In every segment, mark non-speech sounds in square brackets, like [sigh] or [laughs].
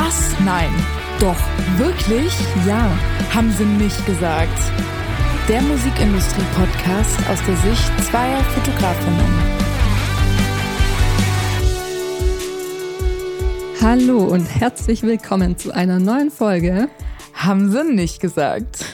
Was? Nein. Doch. Wirklich? Ja. Haben sie nicht gesagt. Der Musikindustrie-Podcast aus der Sicht zweier Fotografinnen. Hallo und herzlich willkommen zu einer neuen Folge. Haben sie nicht gesagt.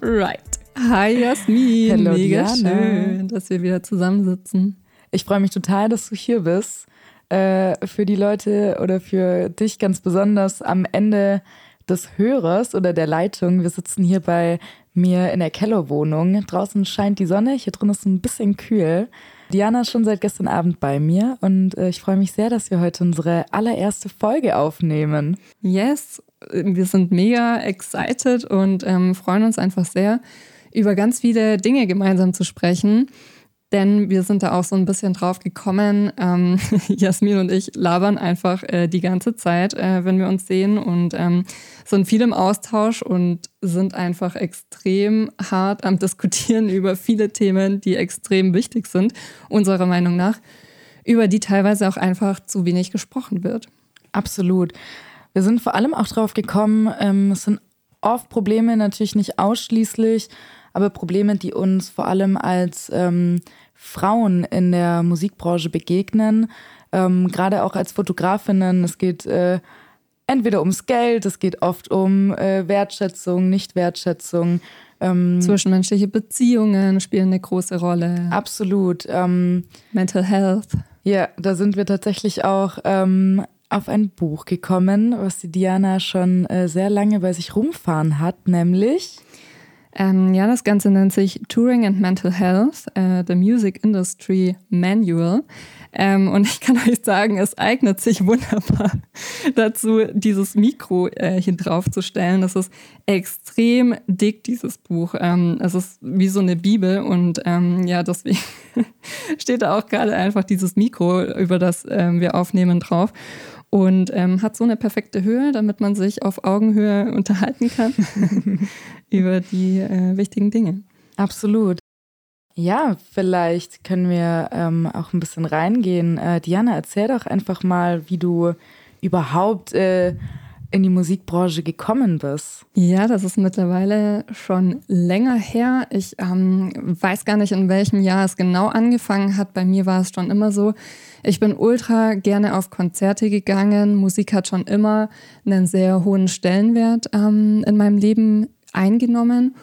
Right. Hi Jasmin. Hello, Mega Diana. schön, dass wir wieder zusammensitzen. Ich freue mich total, dass du hier bist. Äh, für die Leute oder für dich ganz besonders am Ende des Hörers oder der Leitung. Wir sitzen hier bei mir in der Kellerwohnung. Draußen scheint die Sonne, hier drin ist ein bisschen kühl. Diana ist schon seit gestern Abend bei mir und äh, ich freue mich sehr, dass wir heute unsere allererste Folge aufnehmen. Yes, wir sind mega excited und ähm, freuen uns einfach sehr, über ganz viele Dinge gemeinsam zu sprechen. Denn wir sind da auch so ein bisschen drauf gekommen. Ähm, [laughs] Jasmin und ich labern einfach äh, die ganze Zeit, äh, wenn wir uns sehen und ähm, sind viel im Austausch und sind einfach extrem hart am [laughs] Diskutieren über viele Themen, die extrem wichtig sind, unserer Meinung nach, über die teilweise auch einfach zu wenig gesprochen wird. Absolut. Wir sind vor allem auch drauf gekommen, ähm, es sind oft Probleme, natürlich nicht ausschließlich, aber Probleme, die uns vor allem als ähm, Frauen in der Musikbranche begegnen, ähm, gerade auch als Fotografinnen. Es geht äh, entweder ums Geld, es geht oft um äh, Wertschätzung, Nicht-Wertschätzung. Ähm, Zwischenmenschliche Beziehungen spielen eine große Rolle. absolut. Ähm, Mental Health. ja, da sind wir tatsächlich auch ähm, auf ein Buch gekommen, was die Diana schon äh, sehr lange bei sich rumfahren hat, nämlich Ähm, ja, das Ganze nennt sich Touring and Mental Health, äh, The Music Industry Manual. Ähm, und ich kann [laughs] euch sagen, es eignet sich wunderbar [laughs] dazu, dieses Mikro äh, hier drauf zu stellen. Das ist extrem dick, dieses Buch. Ähm, es ist wie so eine Bibel und ähm, ja, deswegen [laughs] steht da auch gerade einfach dieses Mikro, über das ähm, wir aufnehmen, drauf. Und ähm, hat so eine perfekte Höhe, damit man sich auf Augenhöhe [laughs] unterhalten kann [laughs] über die äh, wichtigen Dinge. Absolut. Ja, vielleicht können wir ähm, auch ein bisschen reingehen. Äh, Diana, erzähl doch einfach mal, wie du überhaupt äh, in die Musikbranche gekommen bist. Ja, das ist mittlerweile schon länger her. Ich ähm, weiß gar nicht, in welchem Jahr es genau angefangen hat. Bei mir war es schon immer so. Ich bin ultra gerne auf Konzerte gegangen. Musik hat schon immer einen sehr hohen Stellenwert ähm, in meinem Leben eingenommen.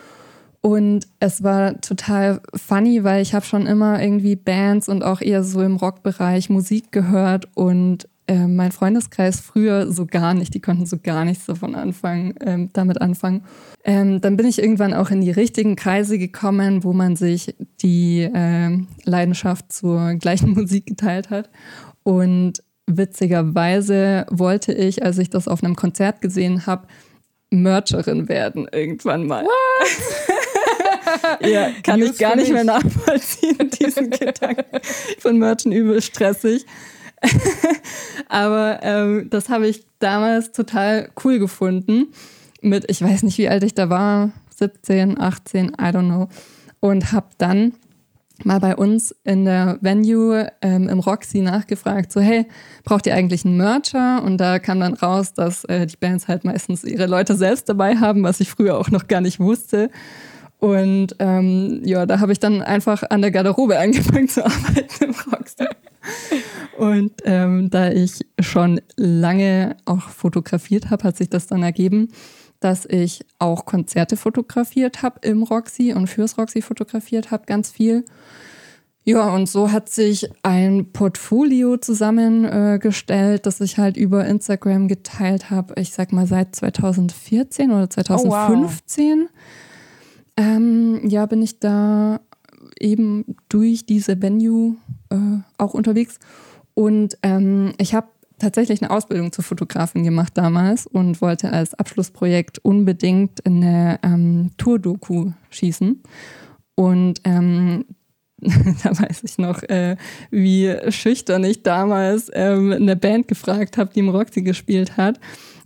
Und es war total funny, weil ich habe schon immer irgendwie Bands und auch eher so im Rockbereich Musik gehört und äh, mein Freundeskreis früher so gar nicht. Die konnten so gar nichts davon anfangen, ähm, damit anfangen. Ähm, dann bin ich irgendwann auch in die richtigen Kreise gekommen, wo man sich die ähm, Leidenschaft zur [laughs] gleichen Musik geteilt hat. Und witzigerweise wollte ich, als ich das auf einem Konzert gesehen habe, Mercherin werden irgendwann mal. [laughs] ja, kann News ich gar nicht mehr nachvollziehen, diesen [laughs] Gedanken. Ich finde Merchen übel stressig. [laughs] Aber ähm, das habe ich damals total cool gefunden. Mit, ich weiß nicht, wie alt ich da war, 17, 18, I don't know. Und habe dann mal bei uns in der Venue ähm, im Roxy nachgefragt, so hey, braucht ihr eigentlich einen Mercher? Und da kam dann raus, dass äh, die Bands halt meistens ihre Leute selbst dabei haben, was ich früher auch noch gar nicht wusste. Und ähm, ja, da habe ich dann einfach an der Garderobe [laughs] angefangen zu arbeiten im Roxy. Und ähm, da ich schon lange auch fotografiert habe, hat sich das dann ergeben, dass ich auch Konzerte fotografiert habe im Roxy und fürs Roxy fotografiert habe, ganz viel. Ja, und so hat sich ein Portfolio zusammengestellt, äh, das ich halt über Instagram geteilt habe. Ich sag mal seit 2014 oder 2015. ähm, ja, bin ich da eben durch diese Venue äh, auch unterwegs. Und ähm, ich habe tatsächlich eine Ausbildung zur Fotografin gemacht damals und wollte als Abschlussprojekt unbedingt eine ähm, Tour-Doku schießen. Und ähm, [laughs] da weiß ich noch, äh, wie schüchtern ich damals ähm, eine Band gefragt habe, die im Roxy gespielt hat,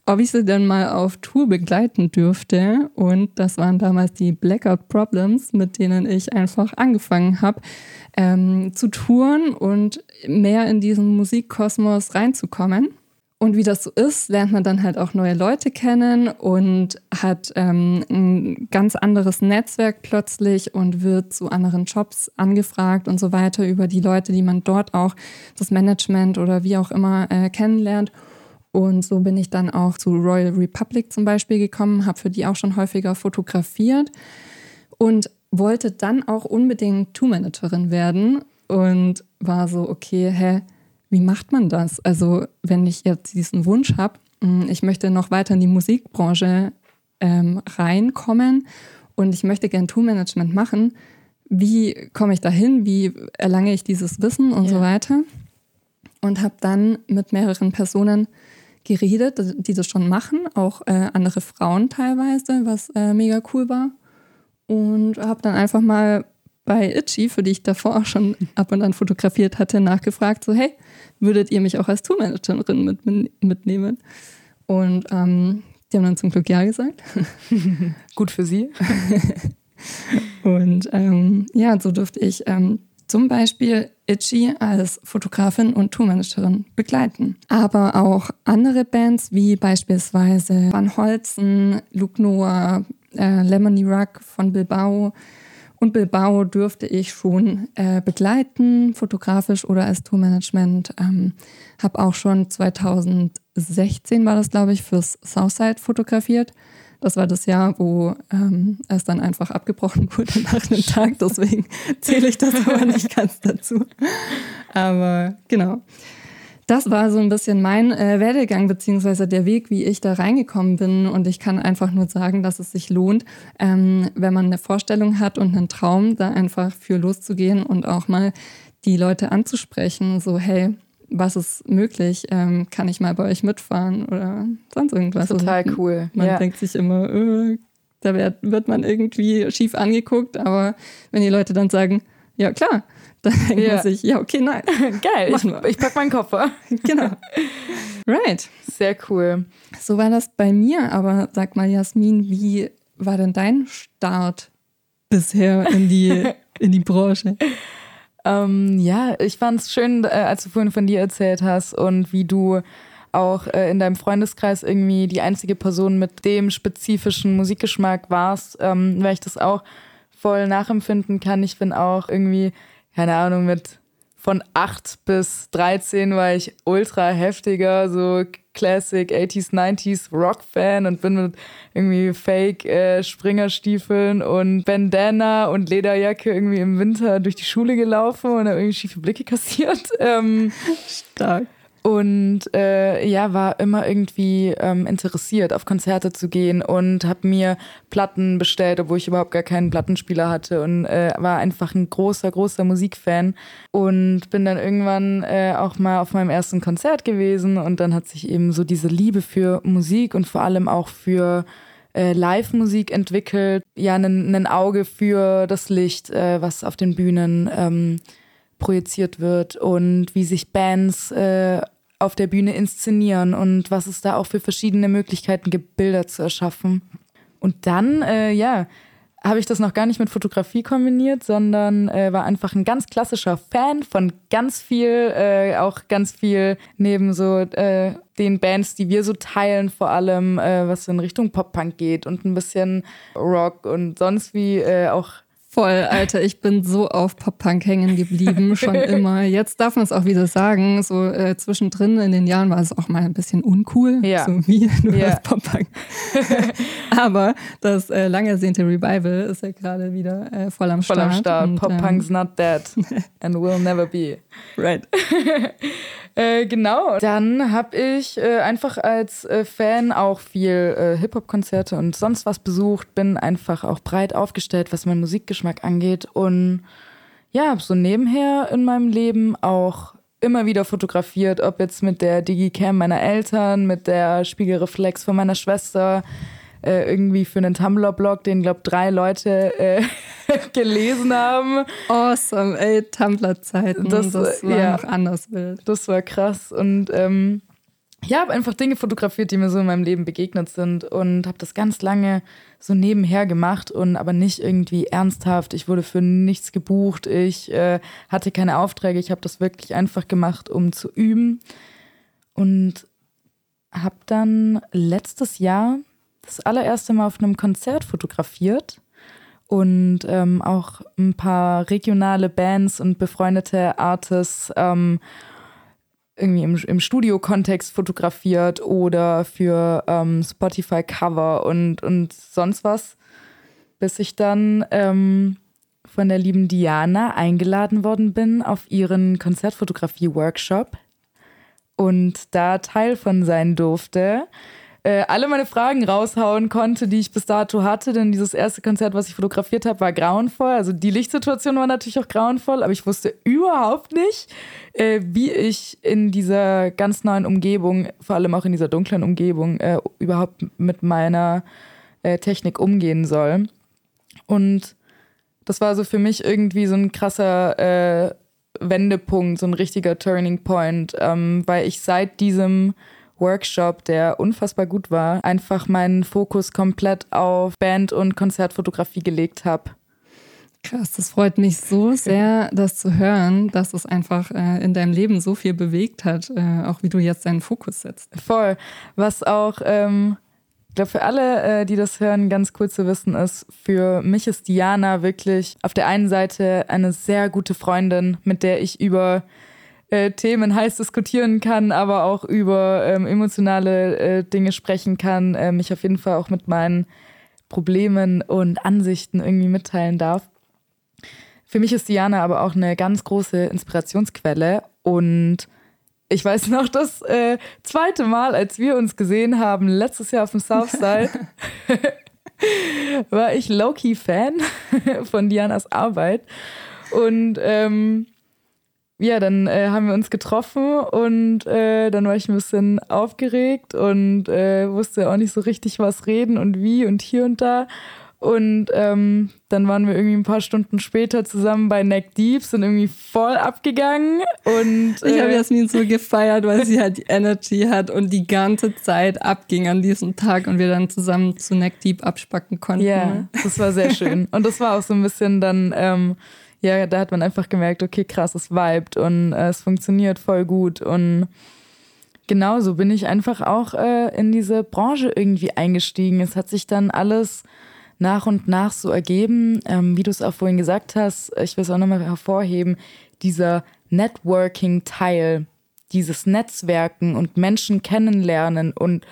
ob ich sie dann mal auf Tour begleiten dürfte. Und das waren damals die Blackout Problems, mit denen ich einfach angefangen habe ähm, zu touren und mehr in diesen Musikkosmos reinzukommen. Und wie das so ist, lernt man dann halt auch neue Leute kennen und hat ähm, ein ganz anderes Netzwerk plötzlich und wird zu anderen Jobs angefragt und so weiter über die Leute, die man dort auch, das Management oder wie auch immer äh, kennenlernt. Und so bin ich dann auch zu Royal Republic zum Beispiel gekommen, habe für die auch schon häufiger fotografiert und wollte dann auch unbedingt Tour-Managerin werden und war so, okay, hä, wie macht man das? Also wenn ich jetzt diesen Wunsch habe, hm, ich möchte noch weiter in die Musikbranche ähm, reinkommen und ich möchte gern Tourmanagement machen, wie komme ich dahin? Wie erlange ich dieses Wissen und ja. so weiter? Und habe dann mit mehreren Personen geredet, die das schon machen, auch äh, andere Frauen teilweise, was äh, mega cool war. Und habe dann einfach mal bei Itchy, für die ich davor auch schon ab und an fotografiert hatte, nachgefragt, so hey, würdet ihr mich auch als Tourmanagerin mit, mitnehmen? Und ähm, die haben dann zum Glück Ja gesagt. [laughs] Gut für sie. [laughs] und ähm, ja, so durfte ich ähm, zum Beispiel Itchy als Fotografin und Tourmanagerin begleiten. Aber auch andere Bands wie beispielsweise Van Holzen, Luke Noah, äh, Lemony Ruck von Bilbao, und Bilbao dürfte ich schon äh, begleiten, fotografisch oder als Tourmanagement. Ähm, habe auch schon 2016 war das, glaube ich, fürs Southside fotografiert. Das war das Jahr, wo ähm, es dann einfach abgebrochen [laughs] wurde nach einem Tag. Deswegen zähle ich das aber nicht ganz dazu. Aber genau das war so ein bisschen mein äh, Werdegang beziehungsweise der Weg, wie ich da reingekommen bin. Und ich kann einfach nur sagen, dass es sich lohnt, ähm, wenn man eine Vorstellung hat und einen Traum, da einfach für loszugehen und auch mal die Leute anzusprechen. So, hey, was ist möglich? Ähm, kann ich mal bei euch mitfahren oder sonst irgendwas? Total cool. Man ja. denkt sich immer, äh, da wird, wird man irgendwie schief angeguckt, aber wenn die Leute dann sagen, ja klar, [laughs] dann denkt ja. man sich, ja, okay, nein. [laughs] Geil, ich, ich pack meinen Koffer. [laughs] genau. Right. Sehr cool. So war das bei mir, aber sag mal, Jasmin, wie war denn dein Start bisher in die, in die Branche? Ähm, ja, ich fand es schön, äh, als du vorhin von dir erzählt hast und wie du auch äh, in deinem Freundeskreis irgendwie die einzige Person mit dem spezifischen Musikgeschmack warst, ähm, weil ich das auch voll nachempfinden kann. Ich bin auch irgendwie keine Ahnung, mit von 8 bis 13 war ich ultra heftiger, so Classic 80s, 90s Rock-Fan und bin mit irgendwie Fake äh, Springerstiefeln und Bandana und Lederjacke irgendwie im Winter durch die Schule gelaufen und habe irgendwie schiefe Blicke kassiert. [laughs] Ähm, Stark. Und äh, ja, war immer irgendwie ähm, interessiert, auf Konzerte zu gehen und habe mir Platten bestellt, obwohl ich überhaupt gar keinen Plattenspieler hatte und äh, war einfach ein großer, großer Musikfan und bin dann irgendwann äh, auch mal auf meinem ersten Konzert gewesen und dann hat sich eben so diese Liebe für Musik und vor allem auch für äh, Live-Musik entwickelt, ja, ein Auge für das Licht, äh, was auf den Bühnen ähm, projiziert wird und wie sich Bands äh, auf der Bühne inszenieren und was es da auch für verschiedene Möglichkeiten gibt, Bilder zu erschaffen. Und dann, äh, ja, habe ich das noch gar nicht mit Fotografie kombiniert, sondern äh, war einfach ein ganz klassischer Fan von ganz viel, äh, auch ganz viel neben so äh, den Bands, die wir so teilen, vor allem äh, was in Richtung Pop-Punk geht und ein bisschen Rock und sonst wie äh, auch Voll, Alter, ich bin so auf Pop-Punk hängen geblieben, schon [laughs] immer. Jetzt darf man es auch wieder sagen. So äh, zwischendrin in den Jahren war es auch mal ein bisschen uncool. Ja. So wie [laughs] nur ja. Pop-Punk. [laughs] Aber das äh, lang ersehnte Revival ist ja gerade wieder äh, voll am Start. Voll am Start. Pop-Punk's ähm, not dead and will never be. Right. Äh, genau. Dann habe ich äh, einfach als äh, Fan auch viel äh, Hip-Hop-Konzerte und sonst was besucht, bin einfach auch breit aufgestellt, was mein Musikgeschmack angeht und ja, habe so nebenher in meinem Leben auch immer wieder fotografiert, ob jetzt mit der Digicam meiner Eltern, mit der Spiegelreflex von meiner Schwester, äh, irgendwie für einen Tumblr-Blog, den, glaube drei Leute äh, [laughs] gelesen haben. Awesome, ey, Tumblr-Zeiten. Das, das, war ja, noch anders wild. Das war krass. Und ähm, ja, habe einfach Dinge fotografiert, die mir so in meinem Leben begegnet sind und habe das ganz lange so nebenher gemacht und aber nicht irgendwie ernsthaft. Ich wurde für nichts gebucht, ich äh, hatte keine Aufträge, ich habe das wirklich einfach gemacht, um zu üben. Und habe dann letztes Jahr das allererste Mal auf einem Konzert fotografiert und ähm, auch ein paar regionale Bands und befreundete Artists ähm, irgendwie im, im Studio-Kontext fotografiert oder für ähm, Spotify-Cover und, und sonst was, bis ich dann ähm, von der lieben Diana eingeladen worden bin auf ihren Konzertfotografie-Workshop. Und da Teil von sein durfte äh, alle meine Fragen raushauen konnte, die ich bis dato hatte. Denn dieses erste Konzert, was ich fotografiert habe, war grauenvoll. Also die Lichtsituation war natürlich auch grauenvoll, aber ich wusste überhaupt nicht, äh, wie ich in dieser ganz neuen Umgebung, vor allem auch in dieser dunklen Umgebung, äh, überhaupt mit meiner äh, Technik umgehen soll. Und das war so für mich irgendwie so ein krasser äh, Wendepunkt, so ein richtiger Turning Point, ähm, weil ich seit diesem Workshop, der unfassbar gut war, einfach meinen Fokus komplett auf Band- und Konzertfotografie gelegt habe. Krass, das freut mich so sehr, das zu hören, dass es einfach äh, in deinem Leben so viel bewegt hat, äh, auch wie du jetzt deinen Fokus setzt. Voll. Was auch, ähm, ich glaube, für alle, äh, die das hören, ganz cool zu wissen ist, für mich ist Diana wirklich auf der einen Seite eine sehr gute Freundin, mit der ich über äh, Themen heiß diskutieren kann, aber auch über ähm, emotionale äh, Dinge sprechen kann, äh, mich auf jeden Fall auch mit meinen Problemen und Ansichten irgendwie mitteilen darf. Für mich ist Diana aber auch eine ganz große Inspirationsquelle und ich weiß [laughs] noch das äh, zweite Mal, als wir uns gesehen haben, letztes Jahr auf dem Southside, [laughs] war ich Low-Key-Fan [laughs] von Dianas Arbeit. Und ähm, ja, dann äh, haben wir uns getroffen und äh, dann war ich ein bisschen aufgeregt und äh, wusste auch nicht so richtig, was reden und wie und hier und da. Und ähm, dann waren wir irgendwie ein paar Stunden später zusammen bei Neck Deep, sind irgendwie voll abgegangen. Und, ich habe äh, Jasmin so gefeiert, weil sie halt die Energy hat und die ganze Zeit abging an diesem Tag und wir dann zusammen zu Neck Deep abspacken konnten. Ja, ne? das war sehr schön. [laughs] Und das war auch so ein bisschen dann. Ähm, ja, da hat man einfach gemerkt, okay, krass, es vibet und äh, es funktioniert voll gut. Und genauso bin ich einfach auch äh, in diese Branche irgendwie eingestiegen. Es hat sich dann alles nach und nach so ergeben, ähm, wie du es auch vorhin gesagt hast. Ich will es auch nochmal hervorheben, dieser Networking-Teil, dieses Netzwerken und Menschen kennenlernen und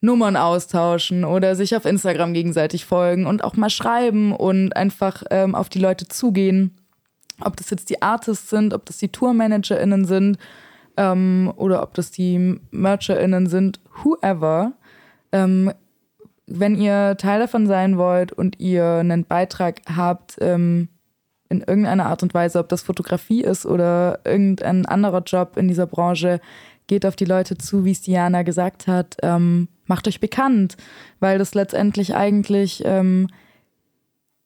Nummern austauschen oder sich auf Instagram gegenseitig folgen und auch mal schreiben und einfach ähm, auf die Leute zugehen. Ob das jetzt die Artists sind, ob das die TourmanagerInnen sind ähm, oder ob das die MercherInnen sind, whoever. Ähm, wenn ihr Teil davon sein wollt und ihr einen Beitrag habt, ähm, in irgendeiner Art und Weise, ob das Fotografie ist oder irgendein anderer Job in dieser Branche, geht auf die Leute zu, wie es Diana gesagt hat. Ähm, macht euch bekannt, weil das letztendlich eigentlich ähm,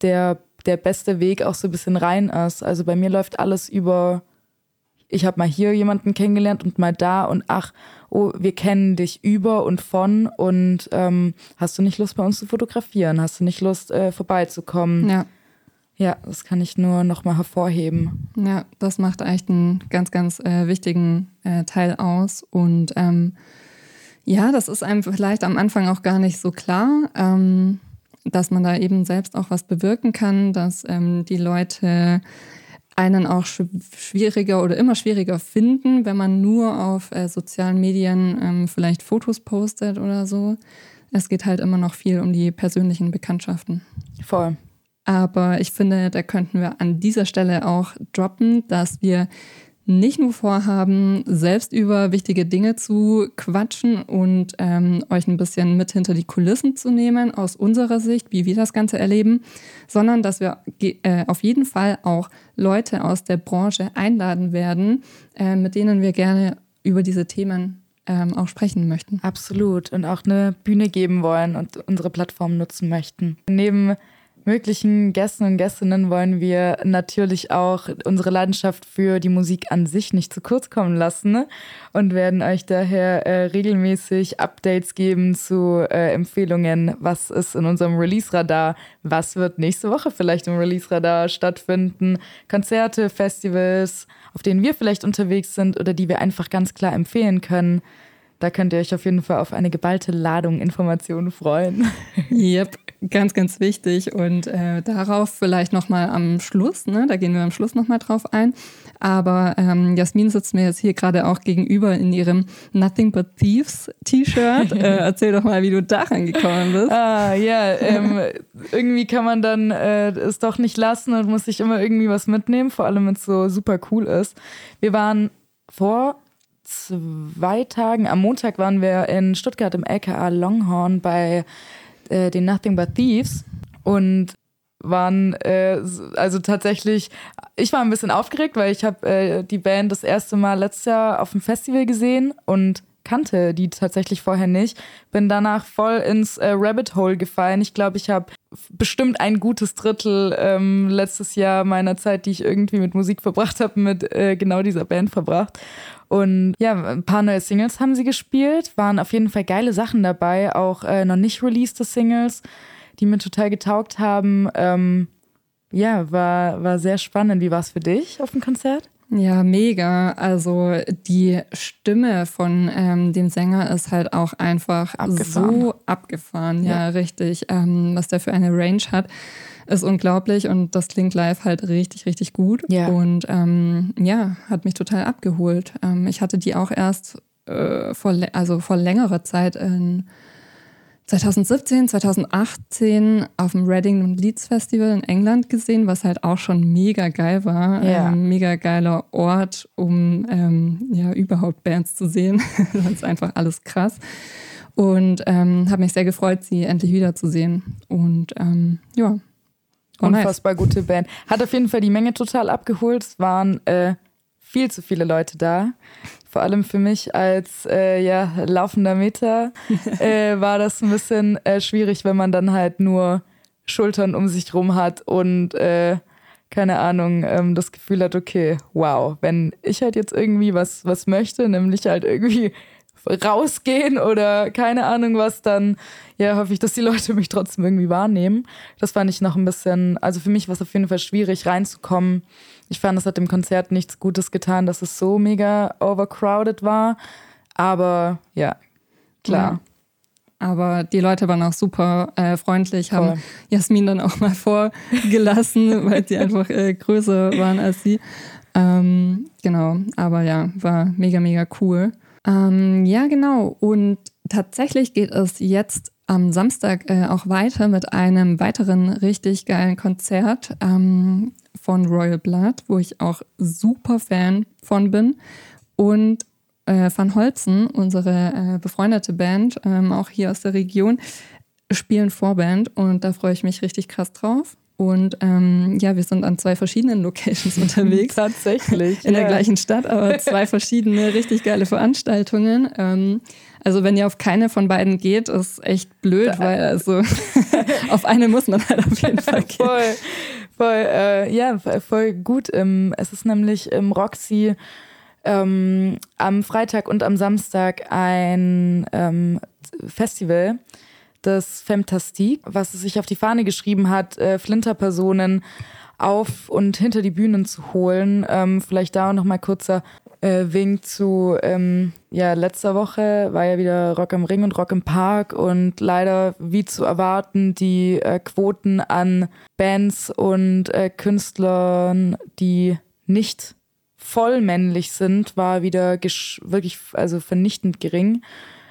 der, der beste Weg auch so ein bisschen rein ist. Also bei mir läuft alles über, ich habe mal hier jemanden kennengelernt und mal da und ach, oh, wir kennen dich über und von und ähm, hast du nicht Lust bei uns zu fotografieren? Hast du nicht Lust äh, vorbeizukommen? Ja. Ja, das kann ich nur nochmal hervorheben. Ja, das macht echt einen ganz, ganz äh, wichtigen äh, Teil aus. Und ähm, ja, das ist einem vielleicht am Anfang auch gar nicht so klar, ähm, dass man da eben selbst auch was bewirken kann, dass ähm, die Leute einen auch schwieriger oder immer schwieriger finden, wenn man nur auf äh, sozialen Medien ähm, vielleicht Fotos postet oder so. Es geht halt immer noch viel um die persönlichen Bekanntschaften. Voll. Aber ich finde, da könnten wir an dieser Stelle auch droppen, dass wir nicht nur vorhaben, selbst über wichtige Dinge zu quatschen und ähm, euch ein bisschen mit hinter die Kulissen zu nehmen aus unserer Sicht, wie wir das Ganze erleben, sondern dass wir äh, auf jeden Fall auch Leute aus der Branche einladen werden, äh, mit denen wir gerne über diese Themen ähm, auch sprechen möchten. Absolut und auch eine Bühne geben wollen und unsere Plattform nutzen möchten. Neben möglichen Gästen und Gästinnen wollen wir natürlich auch unsere Leidenschaft für die Musik an sich nicht zu kurz kommen lassen ne? und werden euch daher äh, regelmäßig Updates geben zu äh, Empfehlungen, was ist in unserem Release-Radar, was wird nächste Woche vielleicht im Release-Radar stattfinden, Konzerte, Festivals, auf denen wir vielleicht unterwegs sind oder die wir einfach ganz klar empfehlen können. da könnt ihr euch auf jeden Fall auf eine geballte Ladung Informationen freuen. Yep, ganz, ganz wichtig. Und äh, darauf vielleicht nochmal am Schluss, ne? da gehen wir am Schluss nochmal drauf ein. Aber ähm, Jasmin sitzt mir jetzt hier gerade auch gegenüber in ihrem Nothing But Thieves T-Shirt. [laughs] äh, erzähl doch mal, wie du daran gekommen bist. Ah, ja, ähm, irgendwie kann man dann äh, es doch nicht lassen und muss sich immer irgendwie was mitnehmen, vor allem wenn es so super cool ist. Wir waren vor zwei Tagen, am Montag waren wir in Stuttgart im LKA Longhorn bei äh, den Nothing But Thieves und waren äh, also tatsächlich, ich war ein bisschen aufgeregt, weil ich habe äh, die Band das erste Mal letztes Jahr auf dem Festival gesehen und kannte die tatsächlich vorher nicht. Bin danach voll ins äh, Rabbit Hole gefallen. Ich glaube, ich habe bestimmt ein gutes Drittel ähm, letztes Jahr meiner Zeit, die ich irgendwie mit Musik verbracht habe, mit äh, genau dieser Band verbracht. Und ja, ein paar neue Singles haben sie gespielt, waren auf jeden Fall geile Sachen dabei, auch äh, noch nicht released Singles, die mir total getaugt haben. Ähm, ja, war, war sehr spannend. Wie war es für dich auf dem Konzert? Ja, mega. Also die Stimme von ähm, dem Sänger ist halt auch einfach abgefahren. so abgefahren. Ja, ja. richtig. Ähm, was der für eine Range hat, ist unglaublich und das klingt live halt richtig, richtig gut. Ja. Und ähm, ja, hat mich total abgeholt. Ähm, ich hatte die auch erst äh, vor, also vor längerer Zeit in 2017, 2018 auf dem Reading Leeds Festival in England gesehen, was halt auch schon mega geil war. Ja. Ähm, mega geiler Ort, um ähm, ja überhaupt Bands zu sehen. [laughs] das ist einfach alles krass. Und ähm, habe mich sehr gefreut, sie endlich wiederzusehen. Und ähm, ja. Oh, Unfassbar nice. gute Band. Hat auf jeden Fall die Menge total abgeholt. Es waren äh, viel zu viele Leute da vor allem für mich als äh, ja, laufender Meter [laughs] äh, war das ein bisschen äh, schwierig, wenn man dann halt nur Schultern um sich rum hat und äh, keine Ahnung, ähm, das Gefühl hat, okay, wow, wenn ich halt jetzt irgendwie was, was möchte, nämlich halt irgendwie rausgehen oder keine Ahnung was, dann ja, hoffe ich, dass die Leute mich trotzdem irgendwie wahrnehmen. Das fand ich noch ein bisschen, also für mich war es auf jeden Fall schwierig reinzukommen ich fand, es hat dem Konzert nichts Gutes getan, dass es so mega overcrowded war. Aber ja, klar. Ja. Aber die Leute waren auch super äh, freundlich, Voll. haben Jasmin dann auch mal vorgelassen, [laughs] weil sie einfach äh, größer waren als sie. Ähm, genau, aber ja, war mega, mega cool. Ähm, ja, genau. Und tatsächlich geht es jetzt am Samstag äh, auch weiter mit einem weiteren richtig geilen Konzert. Ähm, von Royal Blood, wo ich auch super Fan von bin. Und äh, Van Holzen, unsere äh, befreundete Band, ähm, auch hier aus der Region, spielen Vorband und da freue ich mich richtig krass drauf. Und ähm, ja, wir sind an zwei verschiedenen Locations [laughs] unterwegs. Tatsächlich. In ja. der gleichen Stadt, aber zwei [laughs] verschiedene richtig geile Veranstaltungen. Ähm, also wenn ihr auf keine von beiden geht, ist echt blöd, weil also [laughs] auf eine muss man halt auf jeden Fall gehen. Voll. Voll, äh, ja, voll gut. Ähm, es ist nämlich im Roxy ähm, am Freitag und am Samstag ein ähm, Festival, das Femtastik, was es sich auf die Fahne geschrieben hat, äh, Flinterpersonen auf und hinter die Bühnen zu holen. Ähm, vielleicht da noch mal kurzer äh, Wink zu, ähm, ja, letzter Woche war ja wieder Rock am Ring und Rock im Park und leider, wie zu erwarten, die äh, Quoten an Bands und äh, Künstlern, die nicht voll männlich sind, war wieder wirklich also vernichtend gering.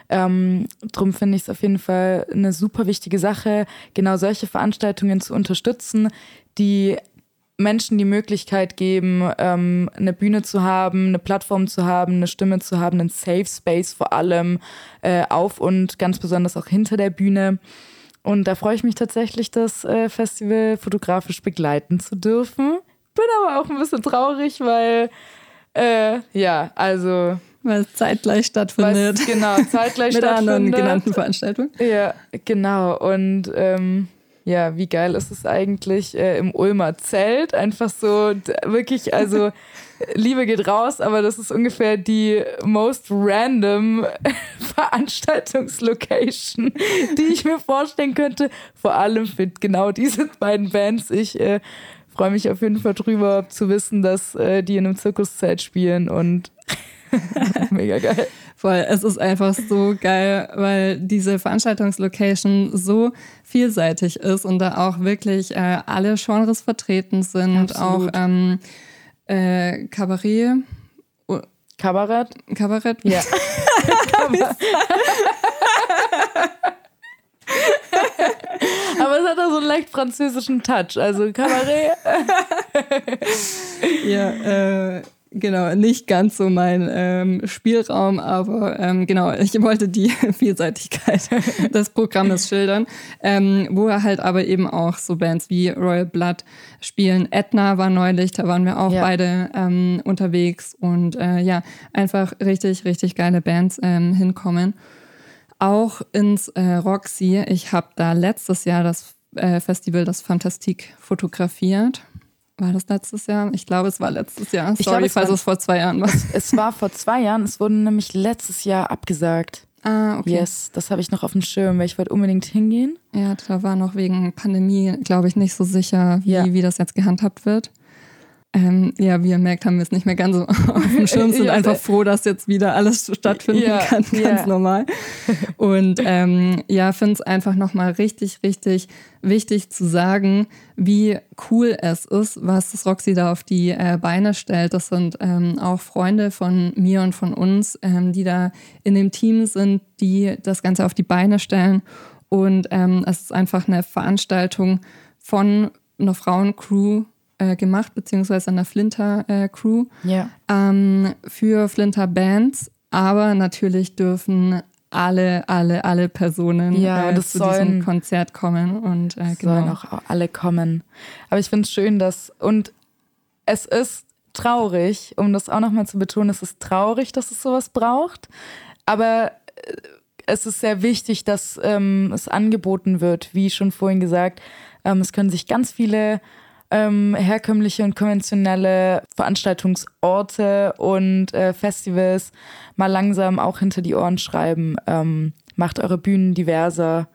Ähm, drum finde ich es auf jeden Fall eine super wichtige Sache, genau solche Veranstaltungen zu unterstützen, die Menschen die Möglichkeit geben, ähm, eine Bühne zu haben, eine Plattform zu haben, eine Stimme zu haben, einen Safe Space vor allem äh, auf und ganz besonders auch hinter der Bühne. Und da freue ich mich tatsächlich, das äh, Festival fotografisch begleiten zu dürfen. Bin aber auch ein bisschen traurig, weil äh, ja, also weil es zeitgleich stattfindet. Was, genau, zeitgleich [laughs] Mit stattfindet. anderen genannten Veranstaltungen. Ja, genau. Und ähm, ja, wie geil ist es eigentlich äh, im Ulmer Zelt? Einfach so, wirklich, also [laughs] Liebe geht raus, aber das ist ungefähr die most random [laughs] Veranstaltungslocation, die ich mir vorstellen könnte. Vor allem für genau diese beiden Bands. Ich äh, freue mich auf jeden Fall drüber zu wissen, dass äh, die in einem Zirkuszelt spielen und [laughs] mega geil. Voll, es ist einfach so geil, weil diese Veranstaltungslocation so vielseitig ist und da auch wirklich äh, alle Genres vertreten sind, Absolut. auch ähm, äh, Kabarett. Kabarett? Kabarett? Ja. [laughs] Aber es hat auch so einen leicht französischen Touch. Also Kabarett. ja, äh, genau, nicht ganz so mein ähm, Spielraum, aber ähm, genau, ich wollte die [laughs] Vielseitigkeit [laughs] des Programmes schildern, ähm, wo er halt aber eben auch so Bands wie Royal Blood spielen. Edna war neulich, da waren wir auch ja. beide ähm, unterwegs und äh, ja, einfach richtig, richtig geile Bands ähm, hinkommen. Auch ins äh, Roxy. Ich habe da letztes Jahr das äh, Festival das Fantastik fotografiert war das letztes Jahr? Ich glaube, es war letztes Jahr. Sorry, glaube, falls es vor zwei Jahren war. Es war vor zwei Jahren. Es wurde nämlich letztes Jahr abgesagt. Ah, okay. Yes, das habe ich noch auf dem Schirm, weil ich wollte unbedingt hingehen. Ja, da war noch wegen Pandemie, glaube ich, nicht so sicher, wie, ja. wie das jetzt gehandhabt wird. Ähm, ja, wie ihr merkt, haben wir es nicht mehr ganz so [laughs] auf dem Schirm, sind ja, einfach froh, dass jetzt wieder alles stattfinden ja, kann, ganz ja. normal. Und ähm, ja, finde es einfach nochmal richtig, richtig wichtig zu sagen, wie cool es ist, was das Roxy da auf die äh, Beine stellt. Das sind ähm, auch Freunde von mir und von uns, ähm, die da in dem Team sind, die das Ganze auf die Beine stellen. Und ähm, es ist einfach eine Veranstaltung von einer Frauencrew, äh, gemacht, beziehungsweise an der Flinter-Crew äh, ähm, für Flinter-Bands. Aber natürlich dürfen alle, alle, alle Personen ja, äh, zu diesem Konzert kommen. Und äh, genau. sollen auch alle kommen. Aber ich finde es schön, dass. Und es ist traurig, um das auch nochmal zu betonen, es ist traurig, dass es sowas braucht. Aber äh, es ist sehr wichtig, dass ähm, es angeboten wird, wie schon vorhin gesagt. Ähm, es können sich ganz viele ähm, herkömmliche und konventionelle Veranstaltungsorte und äh, Festivals mal langsam auch hinter die Ohren schreiben. Ähm, macht eure Bühnen diverser,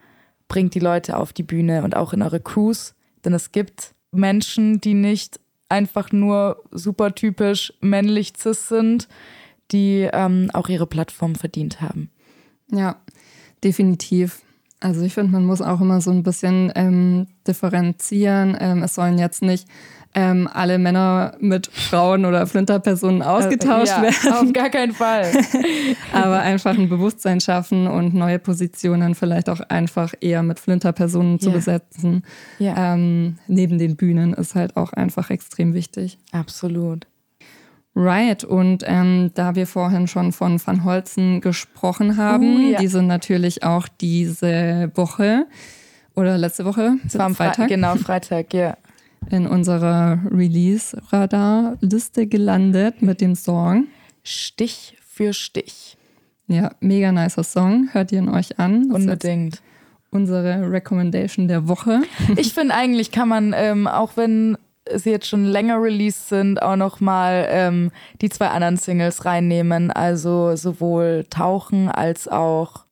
bringt die Leute auf die Bühne und auch in eure Crews, denn es gibt Menschen, die nicht einfach nur super typisch männlich cis sind, die ähm, auch ihre Plattform verdient haben. Ja, definitiv. Also ich finde, man muss auch immer so ein bisschen ähm, differenzieren. Ähm, es sollen jetzt nicht ähm, alle Männer mit Frauen oder Flinterpersonen ausgetauscht äh, ja, werden. Auf gar keinen Fall. [laughs] Aber einfach ein Bewusstsein schaffen und neue Positionen vielleicht auch einfach eher mit Flinterpersonen zu yeah. besetzen. Yeah. Ähm, neben den Bühnen ist halt auch einfach extrem wichtig. Absolut. Right, und ähm, da wir vorhin schon von Van Holzen gesprochen haben, uh, ja. die sind natürlich auch diese Woche oder letzte Woche, es war am Freitag. Fre genau, Freitag, ja. [laughs] In unserer Release-Radar-Liste gelandet mit dem Song Stich für Stich. Ja, mega nicer Song. Hört ihn euch an. Das Unbedingt. Unsere Recommendation der Woche. Ich [laughs] finde eigentlich kann man, ähm, auch wenn sie jetzt schon länger released sind, auch noch mal ähm, die zwei anderen Singles reinnehmen. Also sowohl Tauchen als auch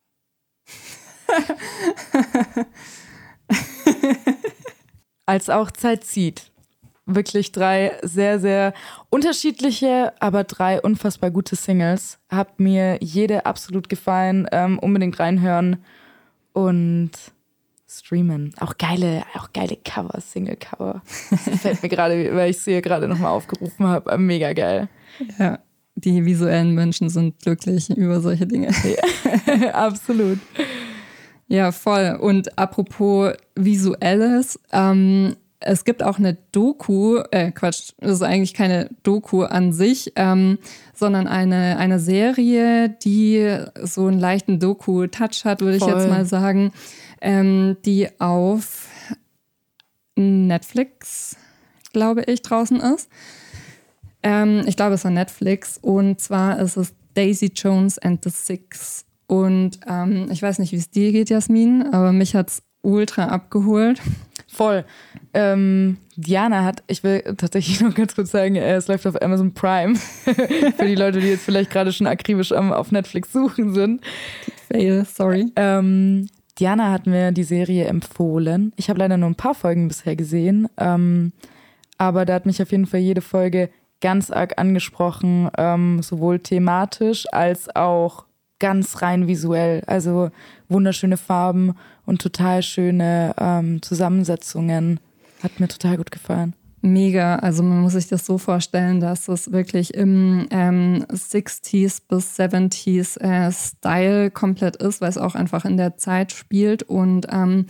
[laughs] als auch Zeit zieht. Wirklich drei sehr, sehr unterschiedliche, aber drei unfassbar gute Singles. Hat mir jede absolut gefallen. Ähm, unbedingt reinhören. Und streamen. Auch geile, auch geile Cover, Single-Cover. fällt mir gerade, weil ich sie hier gerade nochmal aufgerufen habe. Mega geil. Ja, die visuellen Menschen sind glücklich über solche Dinge. Ja, [laughs] absolut. Ja, voll. Und apropos Visuelles, ähm, es gibt auch eine Doku, äh, Quatsch, das ist eigentlich keine Doku an sich, ähm, sondern eine, eine Serie, die so einen leichten Doku-Touch hat, würde ich jetzt mal sagen ähm, die auf Netflix, glaube ich, draußen ist. Ähm, ich glaube, es war Netflix. Und zwar ist es Daisy Jones and the Six. Und ähm, ich weiß nicht, wie es dir geht, Jasmin, aber mich hat es ultra abgeholt. Voll. Ähm, Diana hat, ich will tatsächlich [laughs] noch ganz kurz sagen, äh, es läuft auf Amazon Prime. [laughs] Für die Leute, die jetzt vielleicht gerade schon akribisch auf Netflix suchen sind. Fail, sorry. Ähm, Diana hat mir die Serie empfohlen. Ich habe leider nur ein paar Folgen bisher gesehen, ähm, aber da hat mich auf jeden Fall jede Folge ganz arg angesprochen, ähm, sowohl thematisch als auch ganz rein visuell. Also wunderschöne Farben und total schöne ähm, Zusammensetzungen. Hat mir total gut gefallen. Mega, also man muss sich das so vorstellen, dass es wirklich im ähm, 60s bis 70s äh, Style komplett ist, weil es auch einfach in der Zeit spielt und ähm,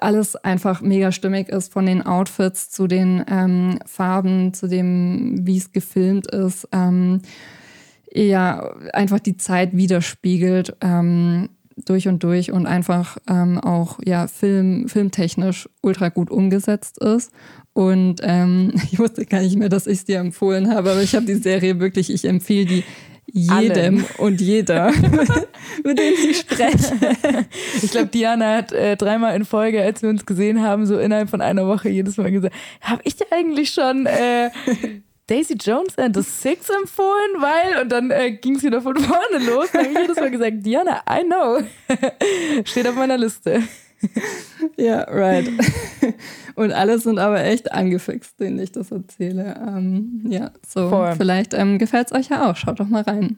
alles einfach mega stimmig ist von den Outfits zu den ähm, Farben, zu dem, wie es gefilmt ist. Ähm, ja, einfach die Zeit widerspiegelt ähm, durch und durch und einfach ähm, auch ja Film, filmtechnisch ultra gut umgesetzt ist. Und ähm, [laughs] ich wusste gar nicht mehr, dass ich es dir empfohlen habe, aber ich habe die Serie wirklich, ich empfehle die jedem Allen. und jeder, [laughs] [laughs] mit dem ich spreche. Ich glaube, Diana hat äh, dreimal in Folge, als wir uns gesehen haben, so innerhalb von einer Woche jedes Mal gesagt, habe ich dir eigentlich schon äh, Daisy Jones and the Six empfohlen, weil, und dann äh, ging es wieder von vorne los. Dann habe ich jedes Mal gesagt, Diana, I know. [laughs] Steht auf meiner Liste. Ja, right. Und alle sind aber echt angefixt, denen ich das erzähle. Ähm, ja, so. Voll. Vielleicht ähm, gefällt es euch ja auch. Schaut doch mal rein.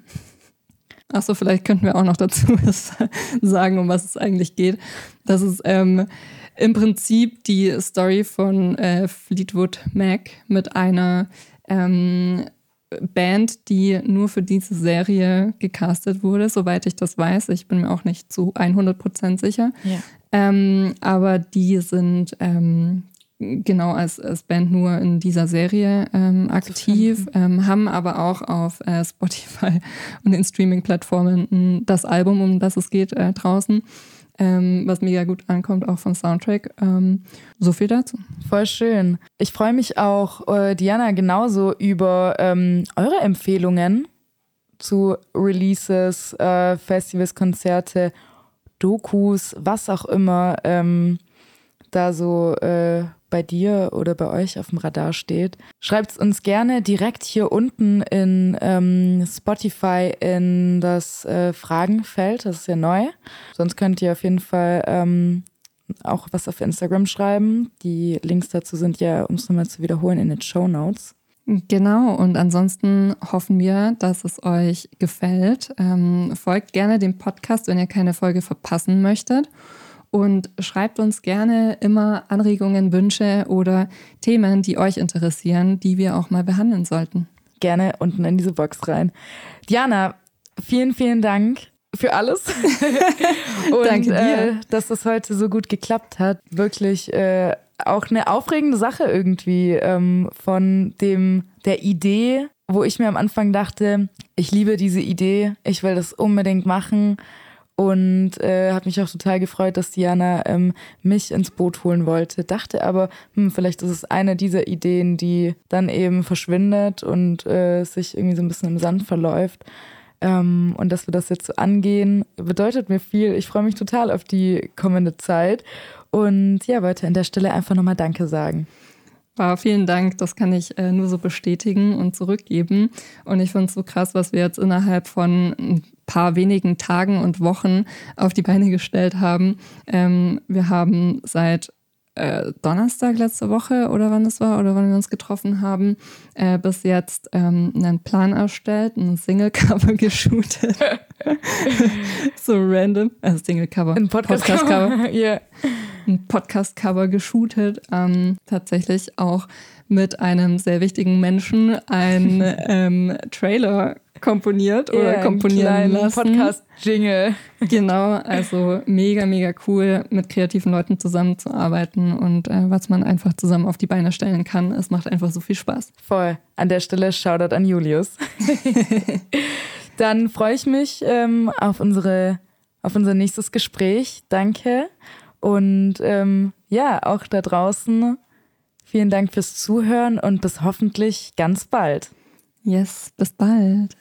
Achso, vielleicht könnten wir auch noch dazu [laughs] was sagen, um was es eigentlich geht. Das ist ähm, im Prinzip die Story von äh, Fleetwood Mac mit einer ähm, Band, die nur für diese Serie gecastet wurde, soweit ich das weiß. Ich bin mir auch nicht zu 100% sicher. Ja. Ähm, aber die sind ähm, genau als, als Band nur in dieser Serie ähm, aktiv, ähm, haben aber auch auf äh, Spotify [laughs] und den Streaming-Plattformen das Album, um das es geht, äh, draußen ähm, was mega gut ankommt, auch vom Soundtrack. Ähm, so viel dazu. Voll schön. Ich freue mich auch, äh, Diana, genauso über ähm, eure Empfehlungen zu Releases, äh, Festivals, Konzerte, Dokus, was auch immer ähm, da so äh, bei dir oder bei euch auf dem Radar steht. Schreibt es uns gerne direkt hier unten in ähm, Spotify in das äh, Fragenfeld. Das ist ja neu. Sonst könnt ihr auf jeden Fall ähm, auch was auf Instagram schreiben. Die Links dazu sind ja, um es nochmal zu wiederholen, in den Show Notes. Genau, und ansonsten hoffen wir, dass es euch gefällt. Ähm, folgt gerne dem Podcast, wenn ihr keine Folge verpassen möchtet und schreibt uns gerne immer Anregungen, Wünsche oder Themen, die euch interessieren, die wir auch mal behandeln sollten. Gerne unten in diese Box rein. Diana, vielen, vielen Dank für alles. [laughs] und, Danke dir. Äh, dass das heute so gut geklappt hat. Wirklich äh, auch eine aufregende Sache irgendwie ähm, von dem der Idee, wo ich mir am Anfang dachte, ich liebe diese Idee, ich will das unbedingt machen und äh, hat mich auch total gefreut, dass Diana ähm, mich ins Boot holen wollte. Dachte aber, hm, vielleicht ist es eine dieser Ideen, die dann eben verschwindet und äh, sich irgendwie so ein bisschen im Sand verläuft. Ähm, und dass wir das jetzt so angehen, bedeutet mir viel. Ich freue mich total auf die kommende Zeit. Und ja, wollte an der Stelle einfach nochmal Danke sagen. Wow, vielen Dank. Das kann ich äh, nur so bestätigen und zurückgeben. Und ich finde es so krass, was wir jetzt innerhalb von paar wenigen Tagen und Wochen auf die Beine gestellt haben. Ähm, wir haben seit äh, Donnerstag letzte Woche oder wann es war oder wann wir uns getroffen haben, äh, bis jetzt ähm, einen Plan erstellt, ein Single-Cover [laughs] geshootet. [laughs] so random. Also Single-Cover. Ein Podcast-Cover. Podcast yeah. [laughs] Ein Podcast-Cover geshootet. Ähm, tatsächlich auch mit einem sehr wichtigen Menschen ein [laughs] ähm, Trailer komponiert oder yeah, komponieren lassen. Podcast-Jingle. Genau, also mega, mega cool, mit kreativen Leuten zusammenzuarbeiten und äh, was man einfach zusammen auf die Beine stellen kann. Es macht einfach so viel Spaß. Voll. An der Stelle Shoutout an Julius. [laughs] Dann freue ich mich ähm, auf, unsere, auf unser nächstes Gespräch. Danke. Und ähm, ja, auch da draußen vielen Dank fürs Zuhören und bis hoffentlich ganz bald. Yes, bis bald.